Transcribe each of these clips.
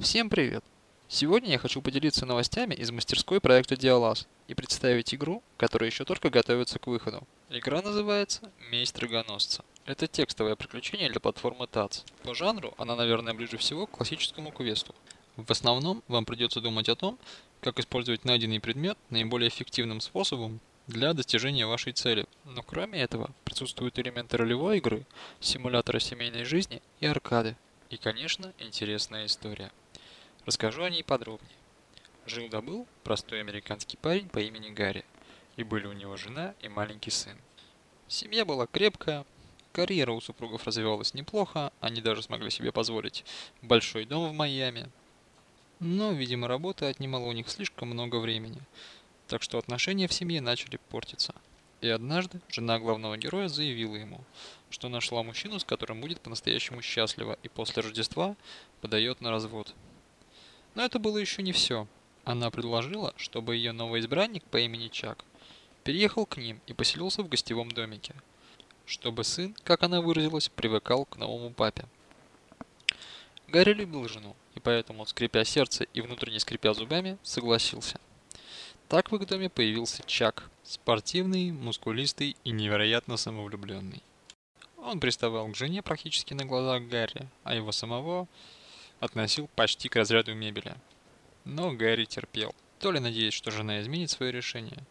Всем привет! Сегодня я хочу поделиться новостями из мастерской проекта Dialas и представить игру, которая еще только готовится к выходу. Игра называется «Месть Драгоносца». Это текстовое приключение для платформы ТАЦ. По жанру она, наверное, ближе всего к классическому квесту. В основном вам придется думать о том, как использовать найденный предмет наиболее эффективным способом для достижения вашей цели. Но кроме этого, присутствуют элементы ролевой игры, симулятора семейной жизни и аркады. И, конечно, интересная история. Расскажу о ней подробнее. Жил-добыл простой американский парень по имени Гарри, и были у него жена и маленький сын. Семья была крепкая, карьера у супругов развивалась неплохо, они даже смогли себе позволить большой дом в Майами. Но, видимо, работа отнимала у них слишком много времени, так что отношения в семье начали портиться. И однажды жена главного героя заявила ему, что нашла мужчину, с которым будет по-настоящему счастлива, и после Рождества подает на развод. Но это было еще не все. Она предложила, чтобы ее новый избранник по имени Чак переехал к ним и поселился в гостевом домике, чтобы сын, как она выразилась, привыкал к новому папе. Гарри любил жену, и поэтому, скрипя сердце и внутренне скрипя зубами, согласился. Так в их доме появился Чак, спортивный, мускулистый и невероятно самовлюбленный. Он приставал к жене практически на глазах Гарри, а его самого относил почти к разряду мебели. Но Гарри терпел, то ли надеясь, что жена изменит свое решение,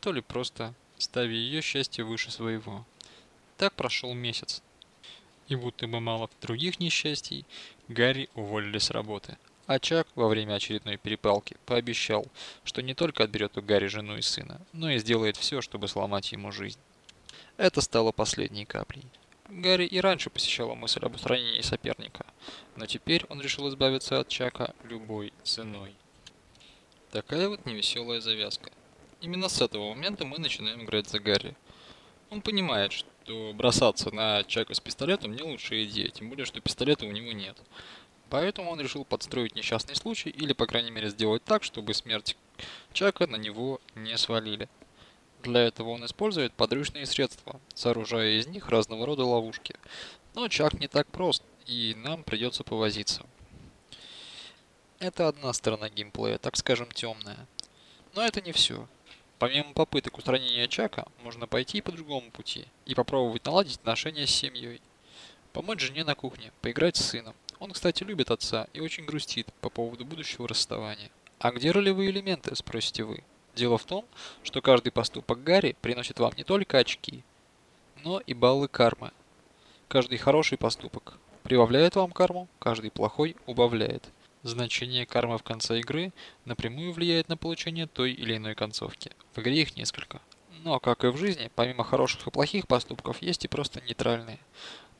то ли просто ставя ее счастье выше своего. Так прошел месяц. И будто бы мало других несчастий, Гарри уволили с работы. А Чак во время очередной перепалки пообещал, что не только отберет у Гарри жену и сына, но и сделает все, чтобы сломать ему жизнь. Это стало последней каплей. Гарри и раньше посещала мысль об устранении соперника, но теперь он решил избавиться от Чака любой ценой. Такая вот невеселая завязка. Именно с этого момента мы начинаем играть за Гарри. Он понимает, что бросаться на Чака с пистолетом не лучшая идея, тем более, что пистолета у него нет. Поэтому он решил подстроить несчастный случай, или по крайней мере сделать так, чтобы смерть Чака на него не свалили. Для этого он использует подручные средства, сооружая из них разного рода ловушки. Но Чак не так прост, и нам придется повозиться. Это одна сторона геймплея, так скажем темная. Но это не все. Помимо попыток устранения Чака, можно пойти по другому пути и попробовать наладить отношения с семьей. Помочь жене на кухне, поиграть с сыном. Он, кстати, любит отца и очень грустит по поводу будущего расставания. А где ролевые элементы, спросите вы? Дело в том, что каждый поступок Гарри приносит вам не только очки, но и баллы кармы. Каждый хороший поступок прибавляет вам карму, каждый плохой убавляет. Значение кармы в конце игры напрямую влияет на получение той или иной концовки. В игре их несколько. Но, как и в жизни, помимо хороших и плохих поступков, есть и просто нейтральные.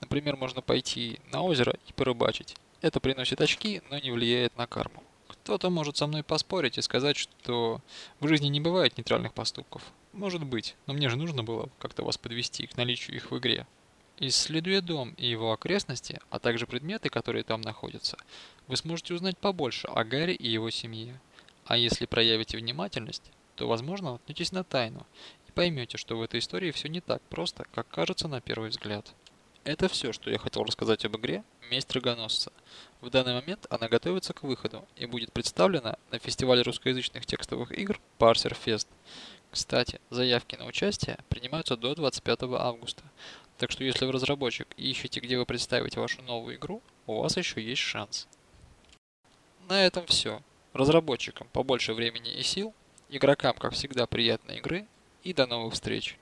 Например, можно пойти на озеро и порыбачить. Это приносит очки, но не влияет на карму. Кто-то может со мной поспорить и сказать, что в жизни не бывает нейтральных поступков. Может быть, но мне же нужно было как-то вас подвести к наличию их в игре. Исследуя дом и его окрестности, а также предметы, которые там находятся, вы сможете узнать побольше о Гарри и его семье. А если проявите внимательность, то, возможно, наткнетесь на тайну и поймете, что в этой истории все не так просто, как кажется на первый взгляд. Это все, что я хотел рассказать об игре «Месть Драгоносца». В данный момент она готовится к выходу и будет представлена на фестивале русскоязычных текстовых игр Parser Fest. Кстати, заявки на участие принимаются до 25 августа, так что если вы разработчик и ищете, где вы представите вашу новую игру, у вас еще есть шанс. На этом все. Разработчикам побольше времени и сил, игрокам, как всегда, приятной игры и до новых встреч.